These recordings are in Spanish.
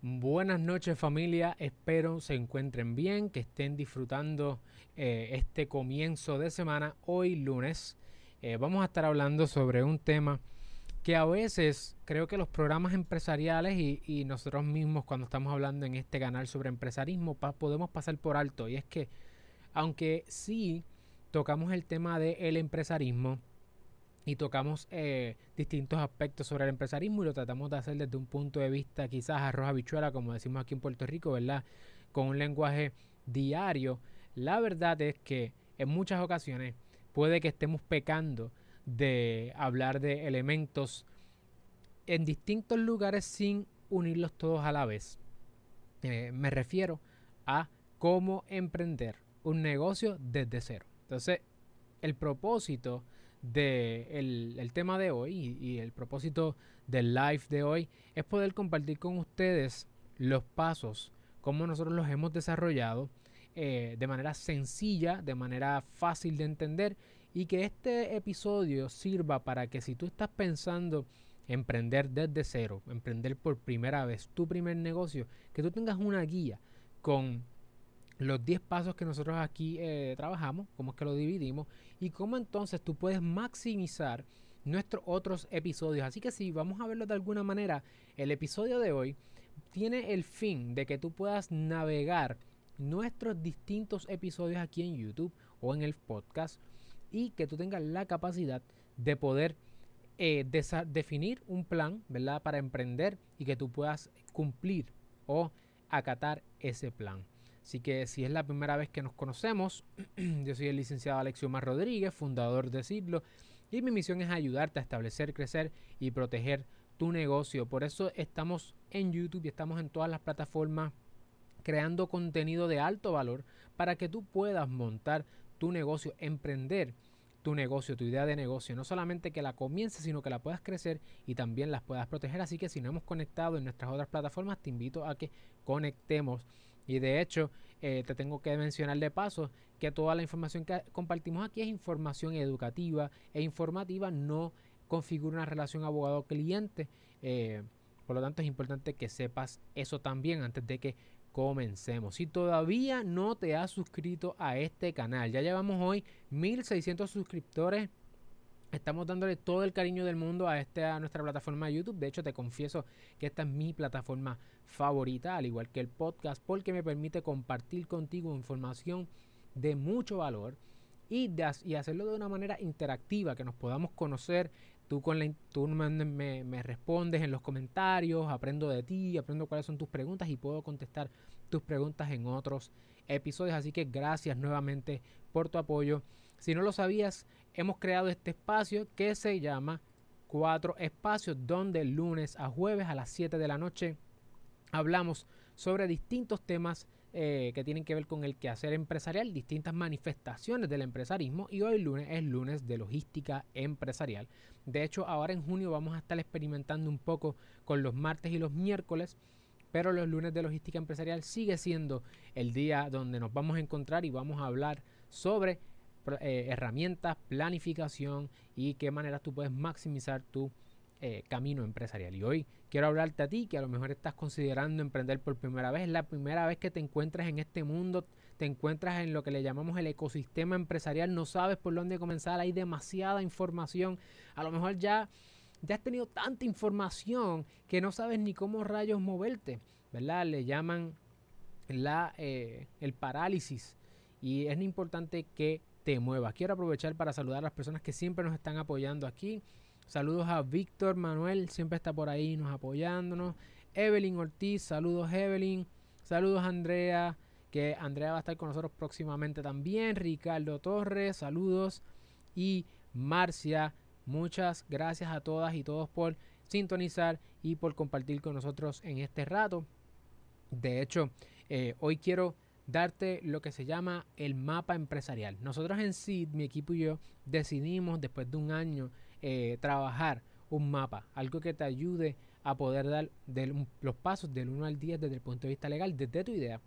Buenas noches familia, espero se encuentren bien, que estén disfrutando eh, este comienzo de semana. Hoy lunes eh, vamos a estar hablando sobre un tema que a veces creo que los programas empresariales y, nosotros mismos cuando estamos hablando en este canal sobre empresarismo podemos pasar por alto y es que aunque sí tocamos el tema del empresarismo, y tocamos eh, distintos aspectos sobre el empresarismo y lo tratamos de hacer desde un punto de vista quizás arroz habichuela, como decimos aquí en Puerto Rico, ¿verdad? Con un lenguaje diario. La verdad es que en muchas ocasiones puede que estemos pecando de hablar de elementos en distintos lugares sin unirlos todos a la vez. Eh, me refiero a cómo emprender un negocio desde cero. Entonces, el propósito del el tema de hoy y, el propósito del live de hoy es poder compartir con ustedes los pasos, como nosotros los hemos desarrollado eh, de manera sencilla, de manera fácil de entender y que este episodio sirva para que si tú estás pensando emprender desde cero, emprender por primera vez tu primer negocio, que tú tengas una guía con los 10 pasos que nosotros aquí eh, trabajamos, cómo es que lo dividimos y cómo entonces tú puedes maximizar nuestros otros episodios. Así que si vamos a verlo de alguna manera, el episodio de hoy tiene el fin de que tú puedas navegar nuestros distintos episodios aquí en YouTube o en el podcast y que tú tengas la capacidad de poder eh, definir un plan, ¿verdad? Para emprender y que tú puedas cumplir o acatar ese plan. Así que si es la primera vez que nos conocemos, yo soy el licenciado Alexio Mar Rodríguez, fundador de Siglo, y mi misión es ayudarte a establecer, crecer y proteger tu negocio. Por eso estamos en YouTube y estamos en todas las plataformas creando contenido de alto valor para que tú puedas montar tu negocio, emprender tu negocio, tu idea de negocio. No solamente que la comiences, sino que la puedas crecer y también las puedas proteger. Así que si no hemos conectado en nuestras otras plataformas, te invito a que conectemos y de hecho, eh, te tengo que mencionar de paso que toda la información que compartimos aquí es información educativa e informativa, no configura una relación abogado-cliente. Eh, por lo tanto, es importante que sepas eso también antes de que comencemos. Si todavía no te has suscrito a este canal, ya llevamos hoy 1600 suscriptores Estamos dándole todo el cariño del mundo a, este, a nuestra plataforma de YouTube. De hecho, te confieso que esta es mi plataforma favorita, al igual que el podcast, porque me permite compartir contigo información de mucho valor y, y hacerlo de una manera interactiva, que nos podamos conocer. Tú, con la, tú me, me respondes en los comentarios, aprendo de ti, aprendo cuáles son tus preguntas y puedo contestar tus preguntas en otros episodios. Así que gracias nuevamente por tu apoyo. Si no lo sabías, hemos creado este espacio que se llama Cuatro Espacios, donde lunes a jueves a las 7 de la noche hablamos sobre distintos temas eh, que tienen que ver con el quehacer empresarial, distintas manifestaciones del empresarismo y hoy lunes es lunes de logística empresarial. De hecho, ahora en junio vamos a estar experimentando un poco con los martes y los miércoles, pero los lunes de logística empresarial sigue siendo el día donde nos vamos a encontrar y vamos a hablar sobre eh, herramientas, planificación y qué maneras tú puedes maximizar tu eh, camino empresarial. Y hoy quiero hablarte a ti que a lo mejor estás considerando emprender por primera vez, es la primera vez que te encuentras en este mundo, te encuentras en lo que le llamamos el ecosistema empresarial, no sabes por dónde comenzar, hay demasiada información, a lo mejor ya, ya has tenido tanta información que no sabes ni cómo rayos moverte, ¿verdad? Le llaman la, eh, el parálisis y es importante que te muevas. Quiero aprovechar para saludar a las personas que siempre nos están apoyando aquí. Saludos a Víctor Manuel, siempre está por ahí nos apoyándonos. Evelyn Ortiz, saludos Evelyn. Saludos Andrea, que Andrea va a estar con nosotros próximamente también. Ricardo Torres, saludos. Y Marcia, muchas gracias a todas y todos por sintonizar y por compartir con nosotros en este rato. De hecho, eh, hoy quiero darte lo que se llama el mapa empresarial. Nosotros en sí, mi equipo y yo, decidimos después de un año eh, trabajar un mapa, algo que te ayude a poder dar los pasos del 1 al 10 desde el punto de vista legal, desde tu idea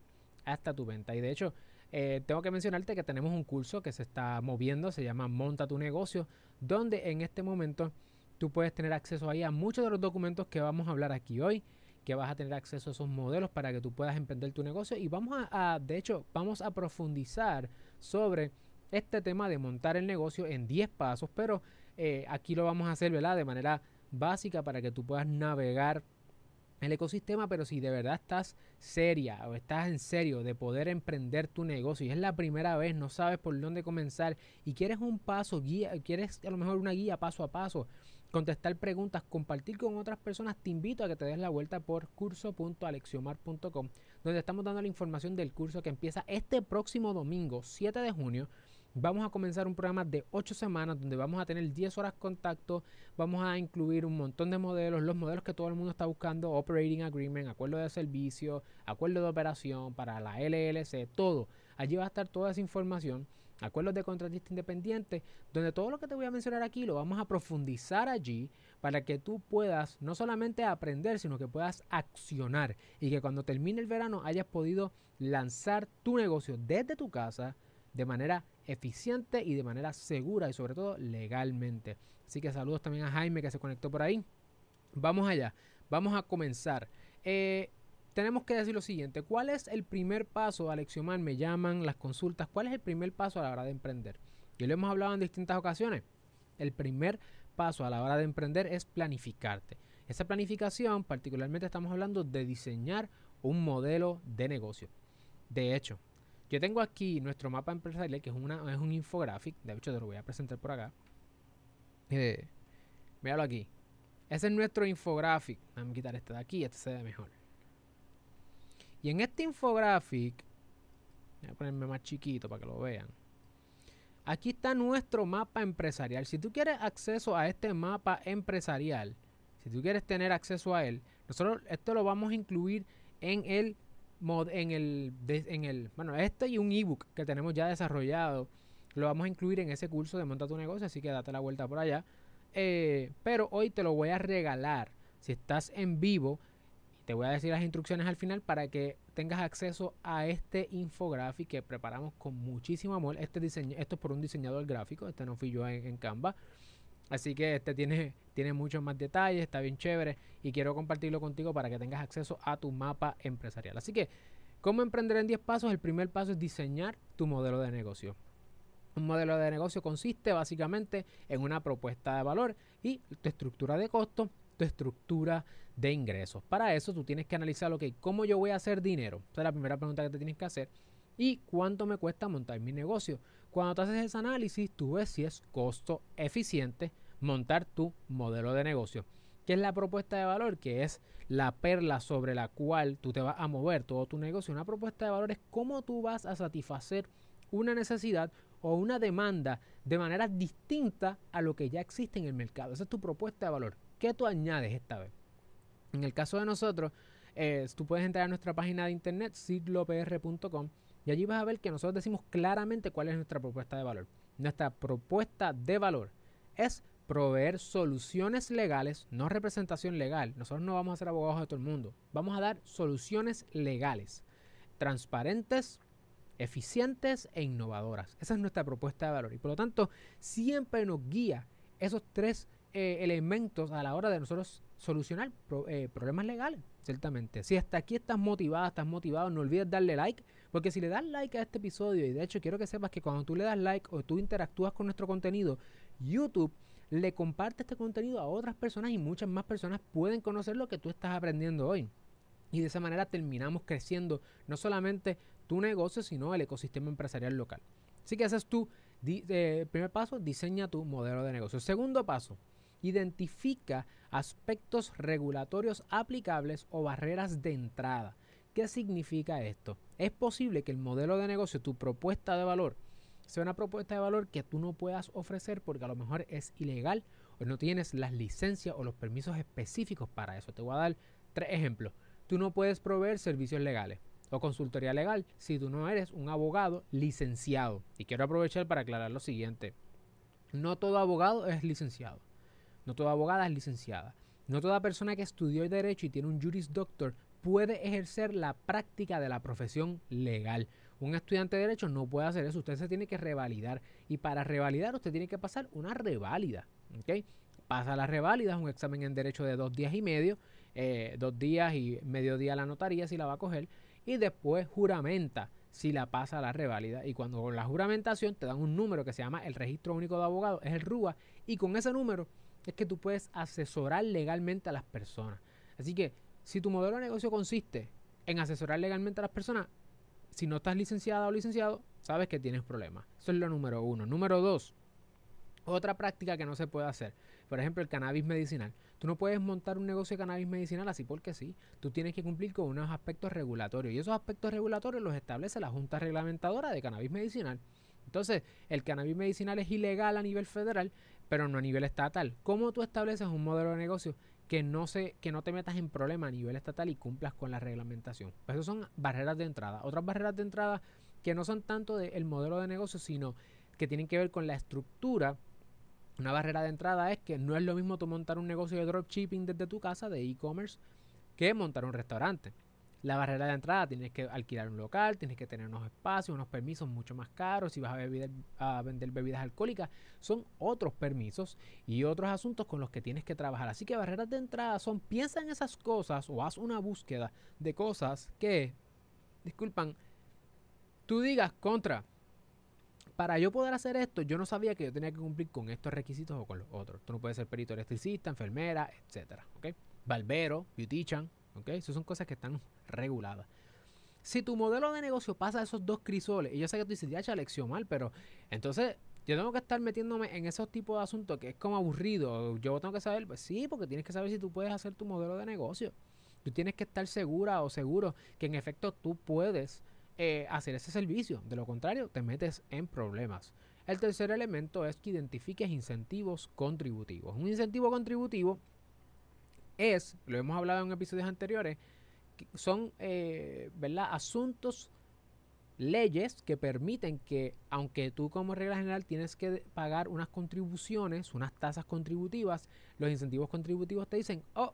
hasta tu venta. Y de hecho, eh, tengo que mencionarte que tenemos un curso que se está moviendo, se llama Monta tu negocio, donde en este momento tú puedes tener acceso ahí a muchos de los documentos que vamos a hablar aquí hoy que vas a tener acceso a esos modelos para que tú puedas emprender tu negocio y vamos a, de hecho, vamos a profundizar sobre este tema de montar el negocio en 10 pasos, pero eh, aquí lo vamos a hacer. De manera básica para que tú puedas navegar el ecosistema, pero si de verdad estás seria o estás en serio de poder emprender tu negocio y es la primera vez, no sabes por dónde comenzar y quieres un paso, guía, quieres a lo mejor una guía paso a paso, contestar preguntas, compartir con otras personas, te invito a que te des la vuelta por curso.alexiomar.com, donde estamos dando la información del curso que empieza este próximo domingo, 7 de junio. Vamos a comenzar un programa de 8 semanas donde vamos a tener 10 horas contacto, vamos a incluir un montón de modelos, los modelos que todo el mundo está buscando, Operating Agreement, acuerdo de servicio, acuerdo de operación para la LLC, todo. Allí va a estar toda esa información acuerdos de contratista independiente, donde todo lo que te voy a mencionar aquí lo vamos a profundizar allí para que tú puedas no solamente aprender, sino que puedas accionar y que cuando termine el verano hayas podido lanzar tu negocio desde tu casa de manera eficiente y de manera segura y sobre todo legalmente. Así que saludos también a Jaime que se conectó por ahí. Vamos allá, vamos a comenzar. Eh, tenemos que decir lo siguiente, ¿cuál es el primer paso, Alexiomar? Me llaman las consultas, ¿cuál es el primer paso a la hora de emprender? Y lo hemos hablado en distintas ocasiones. El primer paso a la hora de emprender es planificarte. Esa planificación, particularmente estamos hablando de diseñar un modelo de negocio. De hecho, yo tengo aquí nuestro mapa empresarial, que es, un infographic. De hecho, te lo voy a presentar por acá. Eh, míralo aquí. Ese es nuestro infographic. Vamos quitar este de aquí, este se ve mejor. Y en este infographic, voy a ponerme más chiquito para que lo vean. Aquí está nuestro mapa empresarial. Si tú quieres acceso a este mapa empresarial, si tú quieres tener acceso a él, nosotros esto lo vamos a incluir en el mod, en el, en el, bueno, este y un ebook que tenemos ya desarrollado. Lo vamos a incluir en ese curso de monta tu negocio, así que date la vuelta por allá. Eh, pero hoy te lo voy a regalar. Si estás en vivo, te voy a decir las instrucciones al final para que tengas acceso a este infographic que preparamos con muchísimo amor. Este diseño, esto es por un diseñador gráfico, este no fui yo en, Canva. Así que este tiene, tiene muchos más detalles, está bien chévere y quiero compartirlo contigo para que tengas acceso a tu mapa empresarial. Así que, ¿cómo emprender en 10 pasos? El primer paso es diseñar tu modelo de negocio. Un modelo de negocio consiste básicamente en una propuesta de valor y tu estructura de costo estructura de ingresos. Para eso tú tienes que analizar, que ¿cómo yo voy a hacer dinero? Esa es la primera pregunta que te tienes que hacer. ¿Y cuánto me cuesta montar mi negocio? Cuando tú haces ese análisis, tú ves si es costo eficiente montar tu modelo de negocio. ¿Qué es la propuesta de valor? Que es la perla sobre la cual tú te vas a mover todo tu negocio. Una propuesta de valor es cómo tú vas a satisfacer una necesidad o una demanda de manera distinta a lo que ya existe en el mercado. Esa es tu propuesta de valor. ¿Qué tú añades esta vez? En el caso de nosotros, eh, tú puedes entrar a nuestra página de internet, siglopr.com, y allí vas a ver que nosotros decimos claramente cuál es nuestra propuesta de valor. Nuestra propuesta de valor es proveer soluciones legales, no representación legal. Nosotros no vamos a ser abogados de todo el mundo. Vamos a dar soluciones legales, transparentes, eficientes e innovadoras. Esa es nuestra propuesta de valor. Y por lo tanto, siempre nos guía esos tres eh, elementos a la hora de nosotros solucionar eh, problemas legales, ciertamente. Si hasta aquí estás motivada, estás motivado, no olvides darle like, porque si le das like a este episodio, y de hecho quiero que sepas que cuando tú le das like o tú interactúas con nuestro contenido, YouTube le comparte este contenido a otras personas y muchas más personas pueden conocer lo que tú estás aprendiendo hoy. Y de esa manera terminamos creciendo no solamente tu negocio, sino el ecosistema empresarial local. Así que ese es tu eh, primer paso, diseña tu modelo de negocio. Segundo paso, identifica aspectos regulatorios aplicables o barreras de entrada. ¿Qué significa esto? Es posible que el modelo de negocio, tu propuesta de valor, sea una propuesta de valor que tú no puedas ofrecer porque a lo mejor es ilegal o no tienes las licencias o los permisos específicos para eso. Te voy a dar tres ejemplos. Tú no puedes proveer servicios legales o consultoría legal si tú no eres un abogado licenciado. Y quiero aprovechar para aclarar lo siguiente. No todo abogado es licenciado. No toda abogada es licenciada. No toda persona que estudió derecho y tiene un Juris Doctor puede ejercer la práctica de la profesión legal. Un estudiante de derecho no puede hacer eso. Usted se tiene que revalidar. Y para revalidar usted tiene que pasar una reválida. ¿okay? Pasa la reválida, es un examen en derecho de dos días y medio. eh, dos días y medio día la notaría si la va a coger y después juramenta si la pasa a la reválida. Y cuando con la juramentación te dan un número que se llama el Registro Único de Abogados, es el RUA, y con ese número es que tú puedes asesorar legalmente a las personas. Así que si tu modelo de negocio consiste en asesorar legalmente a las personas, si no estás licenciada o licenciado, sabes que tienes problemas. Eso es lo número uno. Número dos, otra práctica que no se puede hacer. Por ejemplo, el cannabis medicinal. Tú no puedes montar un negocio de cannabis medicinal así porque sí. Tú tienes que cumplir con unos aspectos regulatorios. Y esos aspectos regulatorios los establece la Junta Reglamentadora de Cannabis Medicinal. Entonces, el cannabis medicinal es ilegal a nivel federal, pero no a nivel estatal. ¿Cómo tú estableces un modelo de negocio que no, se, que no te metas en problema a nivel estatal y cumplas con la reglamentación? Pues eso son barreras de entrada. Otras barreras de entrada que no son tanto del modelo de negocio, sino que tienen que ver con la estructura una barrera de entrada es que no es lo mismo tú montar un negocio de dropshipping desde tu casa, de e-commerce, que montar un restaurante. La barrera de entrada tienes que alquilar un local, tienes que tener unos espacios, unos permisos mucho más caros. Si vas a, vender bebidas alcohólicas, son otros permisos y otros asuntos con los que tienes que trabajar. Así que barreras de entrada son, piensa en esas cosas o haz una búsqueda de cosas que, disculpan, tú digas contra, para yo poder hacer esto, yo no sabía que yo tenía que cumplir con estos requisitos o con los otros. Tú no puedes ser perito electricista, enfermera, etcétera, ¿ok? Barbero, beautician, ¿ok? Esas son cosas que están reguladas. Si tu modelo de negocio pasa esos dos crisoles, y yo sé que tú dices, ya lección mal, pero entonces yo tengo que estar metiéndome en esos tipos de asuntos que es como aburrido. Yo tengo que saber, pues sí, porque tienes que saber si tú puedes hacer tu modelo de negocio. Tú tienes que estar segura o seguro que en efecto tú puedes eh, hacer ese servicio. De lo contrario, te metes en problemas. El tercer elemento es que identifiques incentivos contributivos. Un incentivo contributivo es, lo hemos hablado en episodios anteriores, son eh, ¿verdad? asuntos, leyes que permiten que, aunque tú como regla general tienes que pagar unas contribuciones, unas tasas contributivas, los incentivos contributivos te dicen, oh,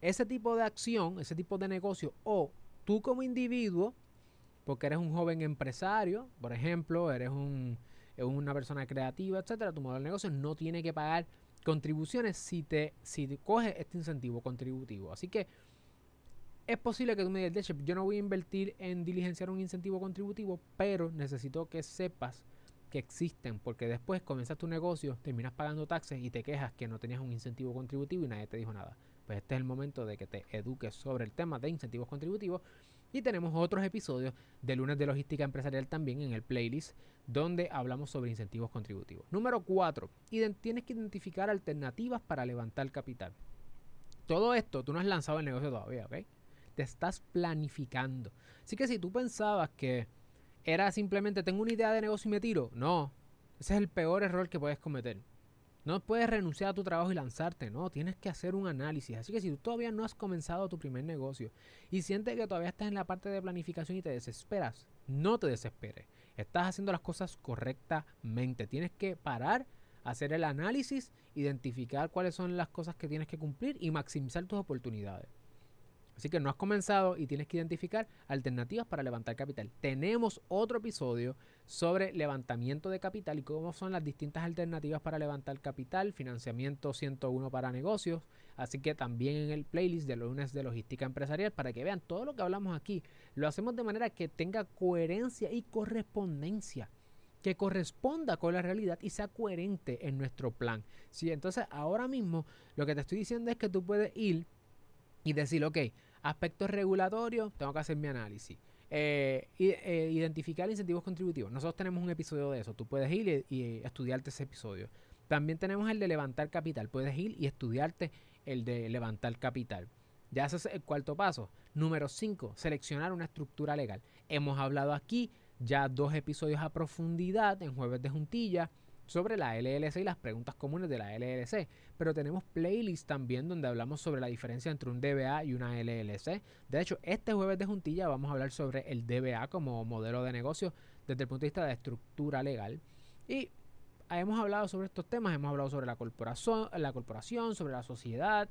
ese tipo de acción, ese tipo de negocio, o tú como individuo porque eres un joven empresario, por ejemplo, eres un, una persona creativa, etcétera, tu modelo de negocio no tiene que pagar contribuciones si te, si te coges este incentivo contributivo. Así que es posible que tú me digas, yo no voy a invertir en diligenciar un incentivo contributivo, pero necesito que sepas que existen, porque después comienzas tu negocio, terminas pagando taxes y te quejas que no tenías un incentivo contributivo y nadie te dijo nada. Pues este es el momento de que te eduques sobre el tema de incentivos contributivos y tenemos otros episodios de lunes de logística empresarial también en el playlist donde hablamos sobre incentivos contributivos. Número 4. Tienes que identificar alternativas para levantar capital. Todo esto tú no has lanzado el negocio todavía, ¿ok? Te estás planificando. Así que si tú pensabas que era simplemente tengo una idea de negocio y me tiro, no. Ese es el peor error que puedes cometer. No puedes renunciar a tu trabajo y lanzarte, no, tienes que hacer un análisis. Así que si tú todavía no has comenzado tu primer negocio y sientes que todavía estás en la parte de planificación y te desesperas, no te desesperes. Estás haciendo las cosas correctamente. Tienes que parar, hacer el análisis, identificar cuáles son las cosas que tienes que cumplir y maximizar tus oportunidades. Así que no has comenzado y tienes que identificar alternativas para levantar capital. Tenemos otro episodio sobre levantamiento de capital y cómo son las distintas alternativas para levantar capital, financiamiento 101 para negocios. Así que también en el playlist de lunes de logística empresarial para que vean todo lo que hablamos aquí. Lo hacemos de manera que tenga coherencia y correspondencia que corresponda con la realidad y sea coherente en nuestro plan. Sí, entonces ahora mismo lo que te estoy diciendo es que tú puedes ir y decir, ok, aspectos regulatorios, tengo que hacer mi análisis. Eh, eh, identificar incentivos contributivos. Nosotros tenemos un episodio de eso. Tú puedes ir y, estudiarte ese episodio. También tenemos el de levantar capital. Puedes ir y estudiarte el de levantar capital. Ya ese es el cuarto paso. Número 5, seleccionar una estructura legal. Hemos hablado aquí ya dos episodios a profundidad en jueves de juntilla sobre la LLC y las preguntas comunes de la LLC, pero tenemos playlists también donde hablamos sobre la diferencia entre un DBA y una LLC. De hecho, este jueves de juntilla vamos a hablar sobre el DBA como modelo de negocio desde el punto de vista de estructura legal. Y hemos hablado sobre estos temas, hemos hablado sobre la corporación, la corporación, sobre la sociedad,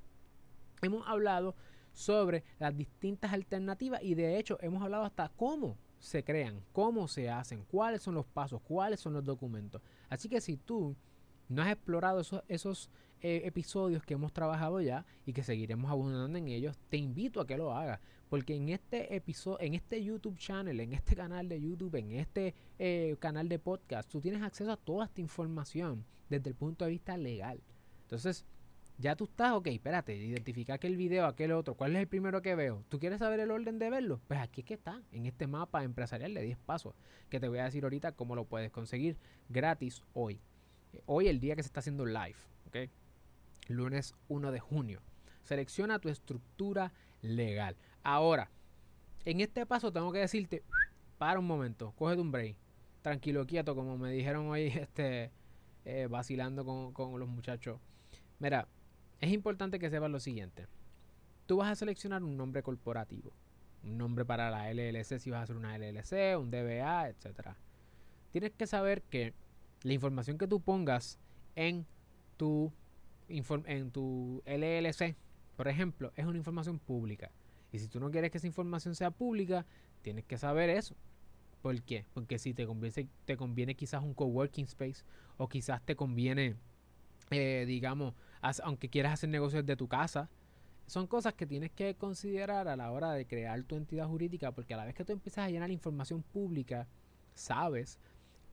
hemos hablado sobre las distintas alternativas y de hecho hemos hablado hasta cómo se crean, cómo se hacen, cuáles son los pasos, cuáles son los documentos. Así que si tú no has explorado esos, esos eh, episodios que hemos trabajado ya y que seguiremos abundando en ellos, te invito a que lo hagas. Porque en este episodio, en este YouTube channel, en este canal de YouTube, en este eh, canal de podcast, tú tienes acceso a toda esta información desde el punto de vista legal. Entonces, ya tú estás, ok, espérate, identifica aquel video, aquel otro, ¿cuál es el primero que veo? ¿Tú quieres saber el orden de verlo? Pues aquí que está, en este mapa empresarial de 10 pasos, que te voy a decir ahorita cómo lo puedes conseguir gratis hoy. Hoy el día que se está haciendo live, ok. Lunes 1 de junio. Selecciona tu estructura legal. Ahora, en este paso tengo que decirte, para un momento, cógete un break, tranquilo, quieto, como me dijeron hoy, este, eh, vacilando con, con los muchachos. Mira, es importante que sepas lo siguiente. Tú vas a seleccionar un nombre corporativo. Un nombre para la LLC si vas a hacer una LLC, un DBA, etc. Tienes que saber que la información que tú pongas en tu, en tu LLC, por ejemplo, es una información pública. Y si tú no quieres que esa información sea pública, tienes que saber eso. ¿Por qué? Porque si te conviene, te conviene quizás un coworking space o quizás te conviene, eh, digamos, aunque quieras hacer negocios de tu casa, son cosas que tienes que considerar a la hora de crear tu entidad jurídica, porque a la vez que tú empiezas a llenar información pública, sabes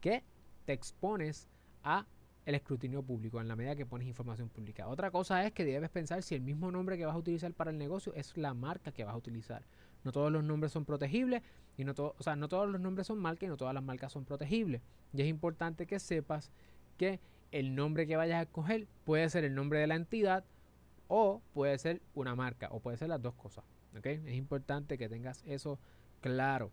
que te expones a el escrutinio público en la medida que pones información pública. Otra cosa es que debes pensar si el mismo nombre que vas a utilizar para el negocio es la marca que vas a utilizar. No todos los nombres son protegibles y no o sea, no todos los nombres son marcas y no todas las marcas son protegibles. Y es importante que sepas que el nombre que vayas a escoger puede ser el nombre de la entidad o puede ser una marca o puede ser las dos cosas. Es importante que tengas eso claro.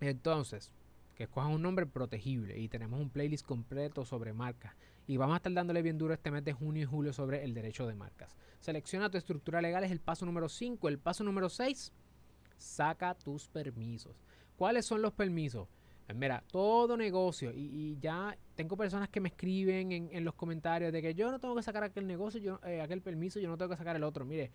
Entonces, que escojas un nombre protegible y tenemos un playlist completo sobre marcas. Y vamos a estar dándole bien duro este mes de junio y julio sobre el derecho de marcas. Selecciona tu estructura legal, es el paso número 5. El paso número 6, saca tus permisos. ¿Cuáles son los permisos? Pues mira, todo negocio, y, ya tengo personas que me escriben en, los comentarios de que yo no tengo que sacar aquel negocio, eh, aquel permiso, yo no tengo que sacar el otro. Mire,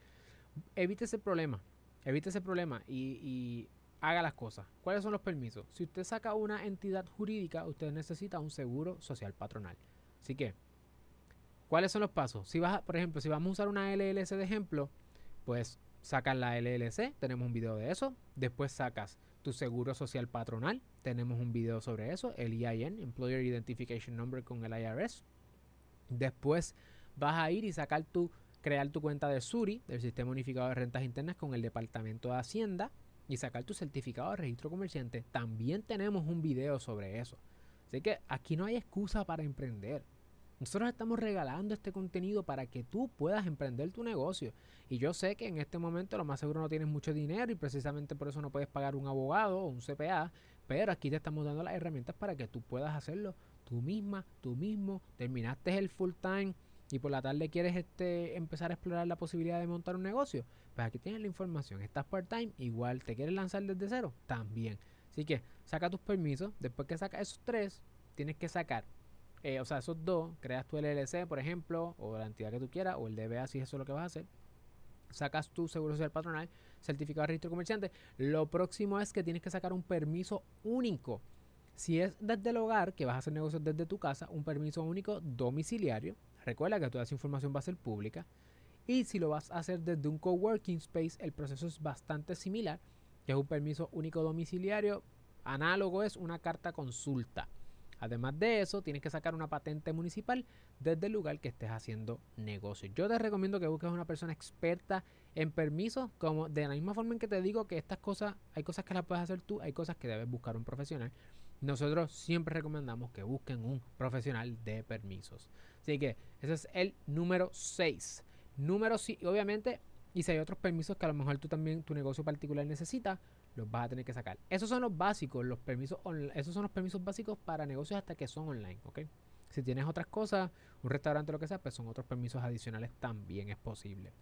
evite ese problema, evite ese problema y, haga las cosas. ¿Cuáles son los permisos? Si usted saca una entidad jurídica, usted necesita un seguro social patronal. Así que, ¿cuáles son los pasos? Si vas, por ejemplo, si vamos a usar una LLC de ejemplo, pues sacas la LLC, tenemos un video de eso. Después sacas tu seguro social patronal. Tenemos un video sobre eso, el EIN, Employer Identification Number con el IRS. Después vas a ir y sacar tu, crear tu cuenta de SURI, del Sistema Unificado de Rentas Internas, con el Departamento de Hacienda y sacar tu certificado de registro comerciante. También tenemos un video sobre eso. Así que aquí no hay excusa para emprender. Nosotros estamos regalando este contenido para que tú puedas emprender tu negocio. Y yo sé que en este momento lo más seguro no tienes mucho dinero y precisamente por eso no puedes pagar un abogado o un CPA, pero aquí te estamos dando las herramientas para que tú puedas hacerlo tú misma, tú mismo. Terminaste el full time y por la tarde quieres este, empezar a explorar la posibilidad de montar un negocio. Pues aquí tienes la información. Estás part time, igual te quieres lanzar desde cero, también. Así que saca tus permisos. Después que sacas esos tres, tienes que sacar eh, o sea, esos dos, creas tu LLC, por ejemplo, o la entidad que tú quieras, o el DBA, si eso es lo que vas a hacer. Sacas tu seguro social patronal, certificado de registro comerciante. Lo próximo es que tienes que sacar un permiso único. Si es desde el hogar, que vas a hacer negocios desde tu casa, un permiso único domiciliario. Recuerda que toda esa información va a ser pública. Y si lo vas a hacer desde un coworking space, el proceso es bastante similar, que es un permiso único domiciliario. Análogo es una carta consulta. Además de eso, tienes que sacar una patente municipal desde el lugar que estés haciendo negocio. Yo te recomiendo que busques una persona experta en permisos, como de la misma forma en que te digo que estas cosas, hay cosas que las puedes hacer tú, hay cosas que debes buscar un profesional. Nosotros siempre recomendamos que busquen un profesional de permisos. Así que ese es el número 6. Número 6, obviamente, y si hay otros permisos que a lo mejor tú también, tu negocio particular necesita, los vas a tener que sacar. Esos son los básicos, los permisos, esos son los permisos básicos para negocios hasta que son online, ¿ok? Si tienes otras cosas, un restaurante, lo que sea, pues son otros permisos adicionales también es posible.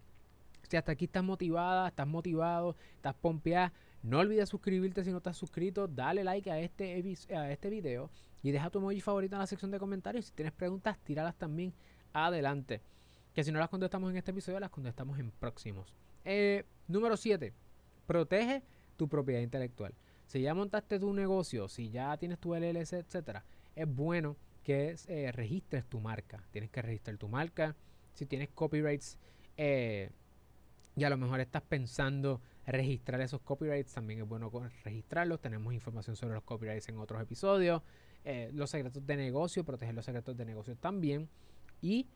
Si hasta aquí estás motivada, estás motivado, estás pompeada, no olvides suscribirte si no estás suscrito, dale like a este, a este video y deja tu emoji favorito en la sección de comentarios. Si tienes preguntas, tíralas también adelante. Que si no las contestamos en este episodio, las contestamos en próximos. Eh, número 7. Protege tu propiedad intelectual. Si ya montaste tu negocio, si ya tienes tu LLC, etcétera, es bueno que eh, registres tu marca. Tienes que registrar tu marca. Si tienes copyrights eh, y a lo mejor estás pensando registrar esos copyrights, también es bueno registrarlos. Tenemos información sobre los copyrights en otros episodios. Eh, los secretos de negocio, proteger los secretos de negocio también. Y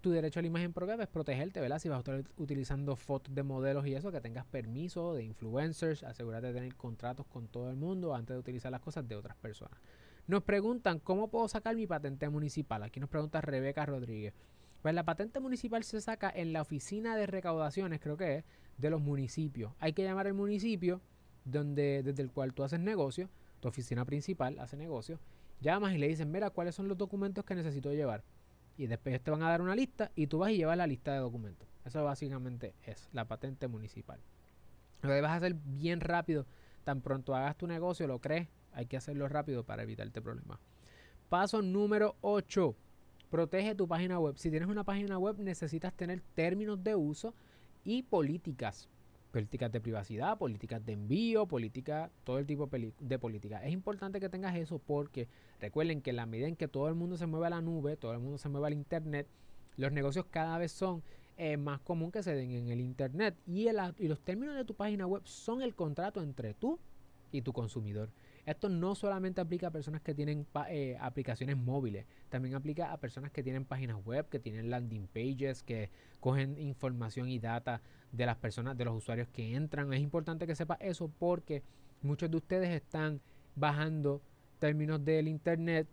tu derecho a la imagen propia es protegerte, ¿verdad? Si vas a estar utilizando fotos de modelos y eso, que tengas permiso de influencers, asegúrate de tener contratos con todo el mundo antes de utilizar las cosas de otras personas. Nos preguntan, ¿cómo puedo sacar mi patente municipal? Aquí nos pregunta Rebeca Rodríguez. Pues la patente municipal se saca en la oficina de recaudaciones, creo que es, de los municipios. Hay que llamar al municipio donde, desde el cual tú haces negocio, tu oficina principal hace negocio, llamas y le dicen, mira, ¿cuáles son los documentos que necesito llevar? Y después te van a dar una lista y tú vas y llevas la lista de documentos. Eso básicamente es la patente municipal. Lo a hacer bien rápido, tan pronto hagas tu negocio, lo crees, hay que hacerlo rápido para evitarte problemas. Paso número 8. Protege tu página web. Si tienes una página web necesitas tener términos de uso y políticas políticas de privacidad, políticas de envío, política, todo el tipo de política. Es importante que tengas eso porque recuerden que la medida en que todo el mundo se mueve a la nube, todo el mundo se mueve al internet, los negocios cada vez son eh, más común que se den en el internet y, y los términos de tu página web son el contrato entre tú y tu consumidor. Esto no solamente aplica a personas que tienen eh, aplicaciones móviles, también aplica a personas que tienen páginas web, que tienen landing pages, que cogen información y data de las personas, de los usuarios que entran. Es importante que sepa eso porque muchos de ustedes están bajando términos del internet,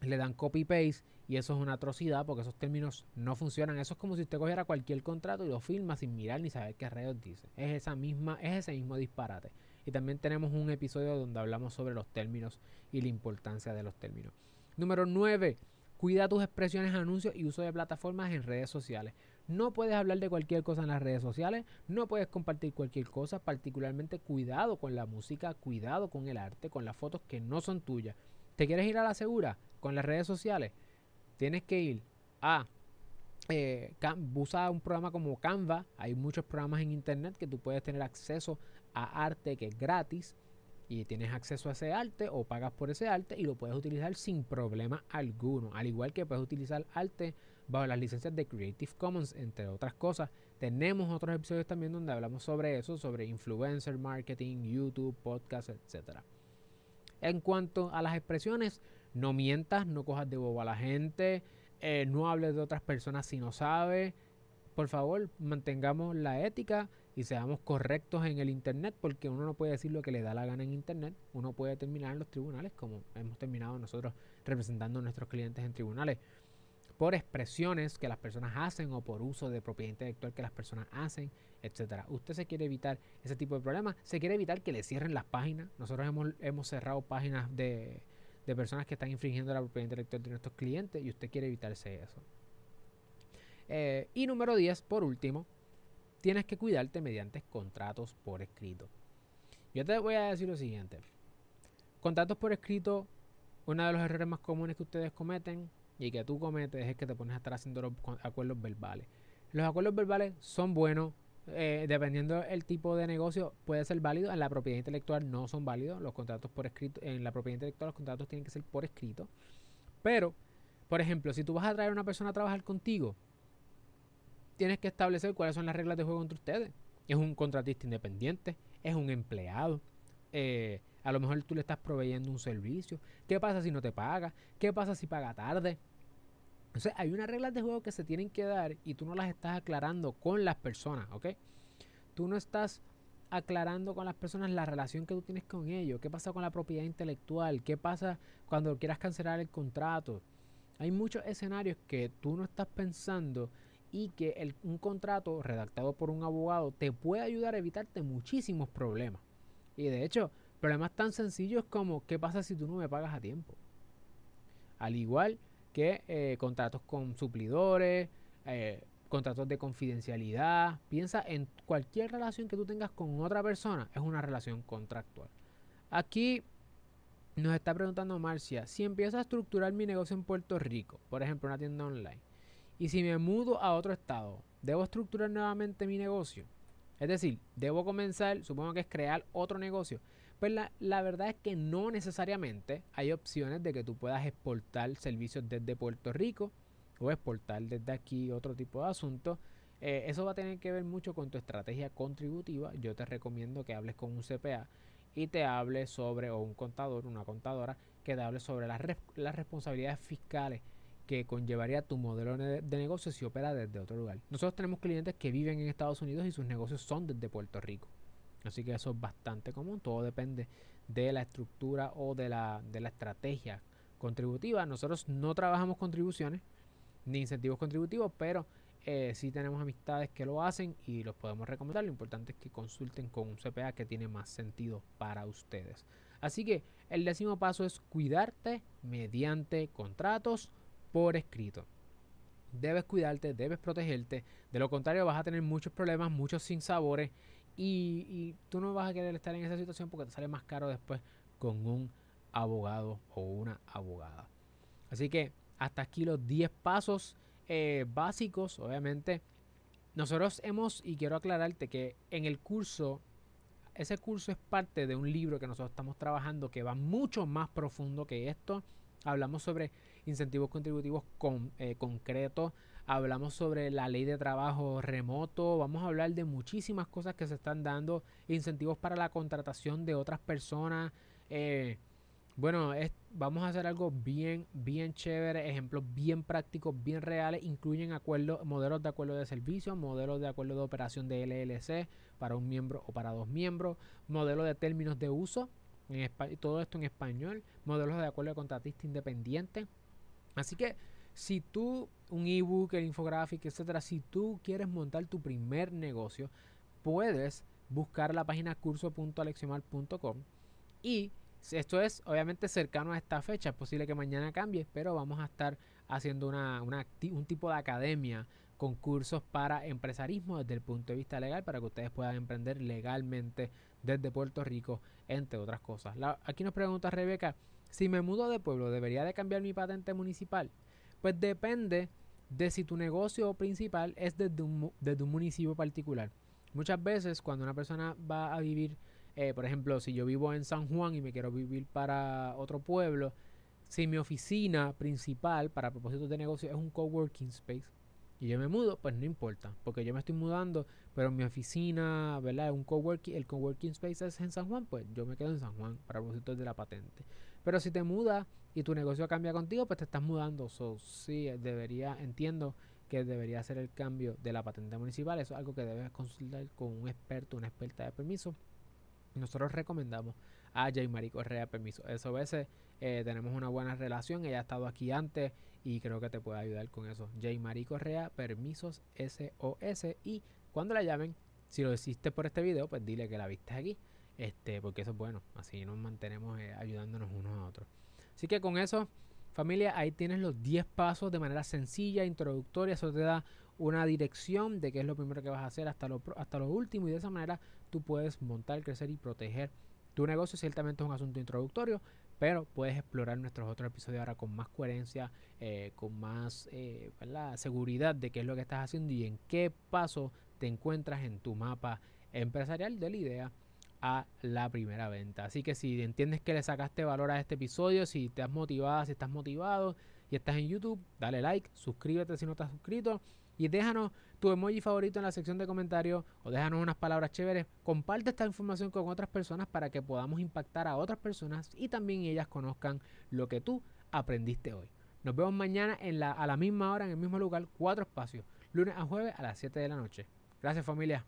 le dan copy paste y eso es una atrocidad porque esos términos no funcionan. Eso es como si usted cogiera cualquier contrato y lo firma sin mirar ni saber qué rayos dice. Es esa misma, es ese mismo disparate. Y también tenemos un episodio donde hablamos sobre los términos y la importancia de los términos. Número 9. Cuida tus expresiones, anuncios y uso de plataformas en redes sociales. No puedes hablar de cualquier cosa en las redes sociales, no puedes compartir cualquier cosa, particularmente cuidado con la música, cuidado con el arte, con las fotos que no son tuyas. ¿Te quieres ir a la segura con las redes sociales? Tienes que ir a eh, usa un programa como Canva. Hay muchos programas en internet que tú puedes tener acceso a arte que es gratis y tienes acceso a ese arte o pagas por ese arte y lo puedes utilizar sin problema alguno. Al igual que puedes utilizar arte bajo las licencias de Creative Commons, entre otras cosas. Tenemos otros episodios también donde hablamos sobre eso, sobre influencer marketing, YouTube, podcast, etc. En cuanto a las expresiones, no mientas, no cojas de bobo a la gente, eh, no hables de otras personas si no sabes. Por favor, mantengamos la ética y seamos correctos en el Internet, porque uno no puede decir lo que le da la gana en Internet, uno puede terminar en los tribunales, como hemos terminado nosotros representando a nuestros clientes en tribunales, por expresiones que las personas hacen o por uso de propiedad intelectual que las personas hacen, etcétera. Usted se quiere evitar ese tipo de problemas, se quiere evitar que le cierren las páginas. Nosotros hemos, hemos cerrado páginas de, de personas que están infringiendo la propiedad intelectual de nuestros clientes y usted quiere evitarse eso. Eh, y número 10, por último, tienes que cuidarte mediante contratos por escrito. Yo te voy a decir lo siguiente. Contratos por escrito, uno de los errores más comunes que ustedes cometen y que tú cometes es que te pones a estar haciendo los acuerdos verbales. Los acuerdos verbales son buenos, eh, dependiendo del tipo de negocio, puede ser válido. En la propiedad intelectual no son válidos. Los contratos por escrito, en la propiedad intelectual los contratos tienen que ser por escrito. Pero, por ejemplo, si tú vas a traer a una persona a trabajar contigo, tienes que establecer cuáles son las reglas de juego entre ustedes. Es un contratista independiente, es un empleado. Eh, a lo mejor tú le estás proveyendo un servicio. ¿Qué pasa si no te paga? ¿Qué pasa si paga tarde? O sea, hay unas reglas de juego que se tienen que dar y tú no las estás aclarando con las personas, ¿ok? Tú no estás aclarando con las personas la relación que tú tienes con ellos. ¿Qué pasa con la propiedad intelectual? ¿Qué pasa cuando quieras cancelar el contrato? Hay muchos escenarios que tú no estás pensando y que un contrato redactado por un abogado te puede ayudar a evitarte muchísimos problemas. Y de hecho, problemas tan sencillos como qué pasa si tú no me pagas a tiempo. Al igual que eh, contratos con suplidores, eh, contratos de confidencialidad. Piensa en cualquier relación que tú tengas con otra persona, es una relación contractual. Aquí nos está preguntando Marcia, si empiezo a estructurar mi negocio en Puerto Rico, por ejemplo, una tienda online, y si me mudo a otro estado, ¿debo estructurar nuevamente mi negocio? Es decir, ¿debo comenzar, supongo que es crear otro negocio? Pues la, verdad es que no necesariamente hay opciones de que tú puedas exportar servicios desde Puerto Rico o exportar desde aquí otro tipo de asunto. Eh, eso va a tener que ver mucho con tu estrategia contributiva. Yo te recomiendo que hables con un CPA y te hable sobre, o un contador, una contadora, que te hable sobre las responsabilidades fiscales que conllevaría tu modelo de, negocio si opera desde otro lugar. Nosotros tenemos clientes que viven en Estados Unidos y sus negocios son desde Puerto Rico. Así que eso es bastante común. Todo depende de la estructura o de la, de la estrategia contributiva. Nosotros no trabajamos contribuciones ni incentivos contributivos, pero eh, sí tenemos amistades que lo hacen y los podemos recomendar. Lo importante es que consulten con un CPA que tiene más sentido para ustedes. Así que el décimo paso es cuidarte mediante contratos por escrito. Debes cuidarte, debes protegerte. De lo contrario, vas a tener muchos problemas, muchos sinsabores. Y, tú no vas a querer estar en esa situación porque te sale más caro después con un abogado o una abogada. Así que hasta aquí los 10 pasos eh, básicos, obviamente. Nosotros hemos, y quiero aclararte que en el curso, ese curso es parte de un libro que nosotros estamos trabajando que va mucho más profundo que esto. Hablamos sobre incentivos contributivos con, eh, concretos, hablamos sobre la ley de trabajo remoto, vamos a hablar de muchísimas cosas que se están dando, incentivos para la contratación de otras personas. Eh, bueno, vamos a hacer algo bien, bien chévere, ejemplos bien prácticos, bien reales, incluyen acuerdos, modelos de acuerdo de servicio, modelos de acuerdo de operación de LLC para un miembro o para dos miembros, modelos de términos de uso, todo esto en español, modelos de acuerdo de contratista independiente. Así que si tú, un ebook, el infográfico, etcétera, si tú quieres montar tu primer negocio, puedes buscar la página curso.alexiomar.com y esto es obviamente cercano a esta fecha, es posible que mañana cambie, pero vamos a estar haciendo una, un tipo de academia con cursos para empresarismo desde el punto de vista legal para que ustedes puedan emprender legalmente desde Puerto Rico, entre otras cosas. aquí nos pregunta Rebeca, si me mudo de pueblo, ¿debería de cambiar mi patente municipal? Pues depende de si tu negocio principal es desde un, municipio particular. Muchas veces cuando una persona va a vivir eh, por ejemplo, si yo vivo en San Juan y me quiero vivir para otro pueblo, si mi oficina principal para propósitos de negocio es un coworking space y yo me mudo, pues no importa, porque yo me estoy mudando, pero mi oficina, ¿verdad? Un coworking, el coworking space es en San Juan, pues yo me quedo en San Juan para propósitos de la patente. Pero si te mudas y tu negocio cambia contigo, pues te estás mudando. So, sí, debería, entiendo que debería hacer el cambio de la patente municipal. Eso es algo que debes consultar con un experto, una experta de permiso nosotros recomendamos a J. Marie Correa Permiso SOS. Eh, tenemos una buena relación. Ella ha estado aquí antes y creo que te puede ayudar con eso. J. Marie Correa Permisos SOS. Y cuando la llamen, si lo hiciste por este video, pues dile que la viste aquí. Este, porque eso es bueno. Así nos mantenemos eh, ayudándonos unos a otros. Así que con eso, familia, ahí tienes los 10 pasos de manera sencilla, introductoria. Eso te da una dirección de qué es lo primero que vas a hacer hasta lo, hasta lo último y de esa manera tú puedes montar, crecer y proteger tu negocio. Ciertamente es un asunto introductorio, pero puedes explorar nuestros otros episodios ahora con más coherencia, eh, con más eh, seguridad de qué es lo que estás haciendo y en qué paso te encuentras en tu mapa empresarial de la idea a la primera venta. Así que si entiendes que le sacaste valor a este episodio, si te has motivado, si estás motivado y estás en YouTube, dale like, suscríbete si no estás suscrito y déjanos tu emoji favorito en la sección de comentarios o déjanos unas palabras chéveres. Comparte esta información con otras personas para que podamos impactar a otras personas y también ellas conozcan lo que tú aprendiste hoy. Nos vemos mañana en la, a la misma hora, en el mismo lugar, cuatro espacios, lunes a jueves a las 7 de la noche. Gracias familia.